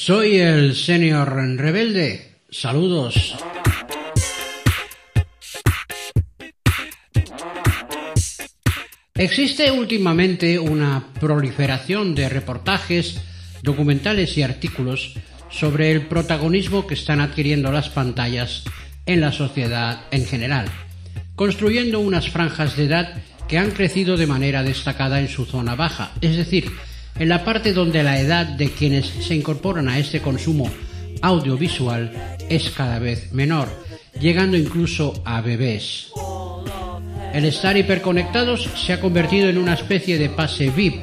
Soy el senior rebelde. Saludos. Existe últimamente una proliferación de reportajes, documentales y artículos sobre el protagonismo que están adquiriendo las pantallas en la sociedad en general, construyendo unas franjas de edad que han crecido de manera destacada en su zona baja, es decir, en la parte donde la edad de quienes se incorporan a este consumo audiovisual es cada vez menor, llegando incluso a bebés. El estar hiperconectados se ha convertido en una especie de pase VIP,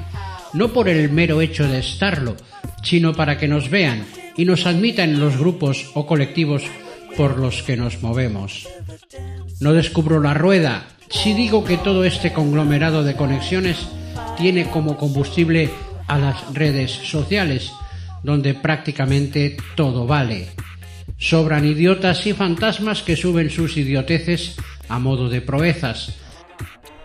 no por el mero hecho de estarlo, sino para que nos vean y nos admitan en los grupos o colectivos por los que nos movemos. No descubro la rueda si digo que todo este conglomerado de conexiones tiene como combustible a las redes sociales, donde prácticamente todo vale. Sobran idiotas y fantasmas que suben sus idioteces a modo de proezas.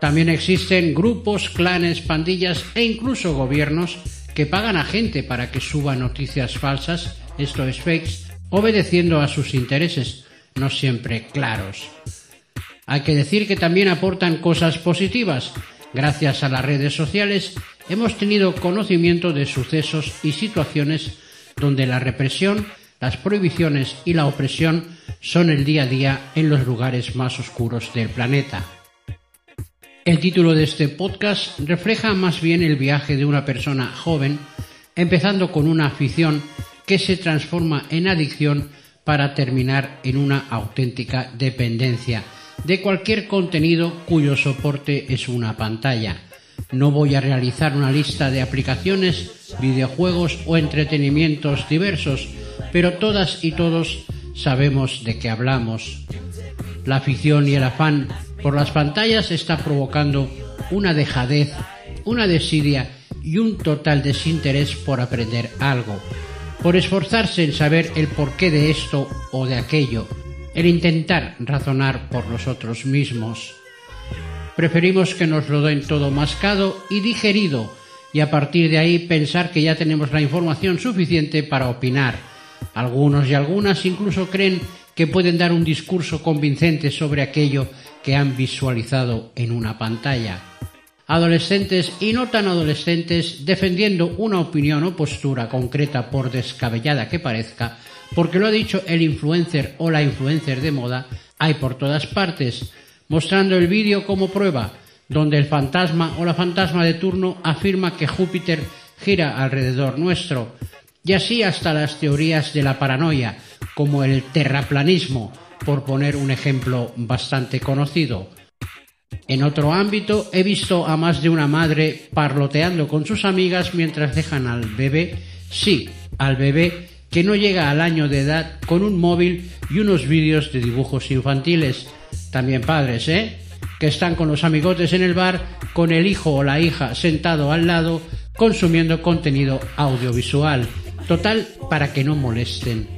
También existen grupos, clanes, pandillas e incluso gobiernos que pagan a gente para que suba noticias falsas, esto es fakes, obedeciendo a sus intereses, no siempre claros. Hay que decir que también aportan cosas positivas. Gracias a las redes sociales hemos tenido conocimiento de sucesos y situaciones donde la represión, las prohibiciones y la opresión son el día a día en los lugares más oscuros del planeta. El título de este podcast refleja más bien el viaje de una persona joven, empezando con una afición que se transforma en adicción para terminar en una auténtica dependencia de cualquier contenido cuyo soporte es una pantalla. No voy a realizar una lista de aplicaciones, videojuegos o entretenimientos diversos, pero todas y todos sabemos de qué hablamos. La afición y el afán por las pantallas está provocando una dejadez, una desidia y un total desinterés por aprender algo, por esforzarse en saber el porqué de esto o de aquello, el intentar razonar por nosotros mismos. Preferimos que nos lo den todo mascado y digerido y a partir de ahí pensar que ya tenemos la información suficiente para opinar. Algunos y algunas incluso creen que pueden dar un discurso convincente sobre aquello que han visualizado en una pantalla. Adolescentes y no tan adolescentes defendiendo una opinión o postura concreta por descabellada que parezca, porque lo ha dicho el influencer o la influencer de moda, hay por todas partes, mostrando el vídeo como prueba, donde el fantasma o la fantasma de turno afirma que Júpiter gira alrededor nuestro, y así hasta las teorías de la paranoia, como el terraplanismo, por poner un ejemplo bastante conocido. En otro ámbito he visto a más de una madre parloteando con sus amigas mientras dejan al bebé, sí, al bebé que no llega al año de edad con un móvil y unos vídeos de dibujos infantiles. También padres, ¿eh? Que están con los amigotes en el bar, con el hijo o la hija sentado al lado, consumiendo contenido audiovisual. Total, para que no molesten.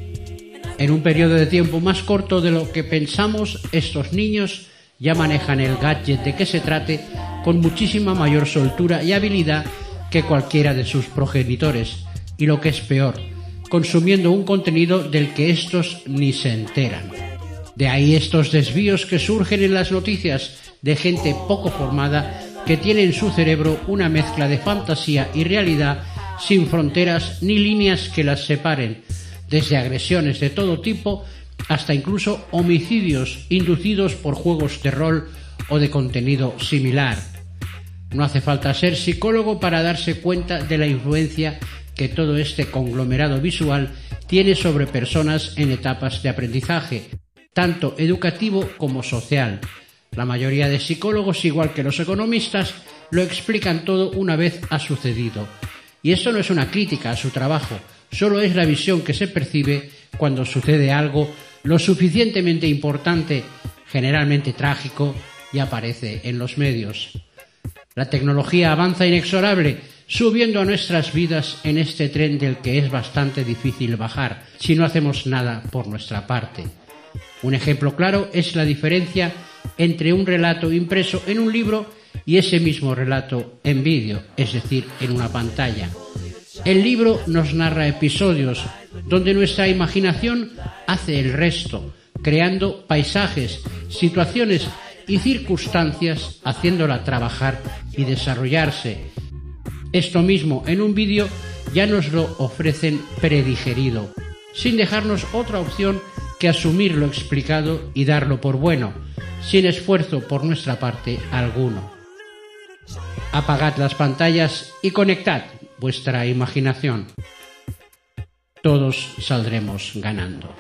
En un periodo de tiempo más corto de lo que pensamos, estos niños ya manejan el gadget de que se trate con muchísima mayor soltura y habilidad que cualquiera de sus progenitores. Y lo que es peor, consumiendo un contenido del que estos ni se enteran. De ahí estos desvíos que surgen en las noticias de gente poco formada que tiene en su cerebro una mezcla de fantasía y realidad sin fronteras ni líneas que las separen, desde agresiones de todo tipo hasta incluso homicidios inducidos por juegos de rol o de contenido similar. No hace falta ser psicólogo para darse cuenta de la influencia que todo este conglomerado visual tiene sobre personas en etapas de aprendizaje, tanto educativo como social. La mayoría de psicólogos, igual que los economistas, lo explican todo una vez ha sucedido. Y esto no es una crítica a su trabajo, solo es la visión que se percibe cuando sucede algo lo suficientemente importante, generalmente trágico, y aparece en los medios. La tecnología avanza inexorable, subiendo a nuestras vidas en este tren del que es bastante difícil bajar si no hacemos nada por nuestra parte. Un ejemplo claro es la diferencia entre un relato impreso en un libro y ese mismo relato en vídeo, es decir, en una pantalla. El libro nos narra episodios donde nuestra imaginación hace el resto, creando paisajes, situaciones y circunstancias, haciéndola trabajar y desarrollarse. Esto mismo en un vídeo ya nos lo ofrecen predigerido, sin dejarnos otra opción que asumir lo explicado y darlo por bueno, sin esfuerzo por nuestra parte alguno. Apagad las pantallas y conectad vuestra imaginación. Todos saldremos ganando.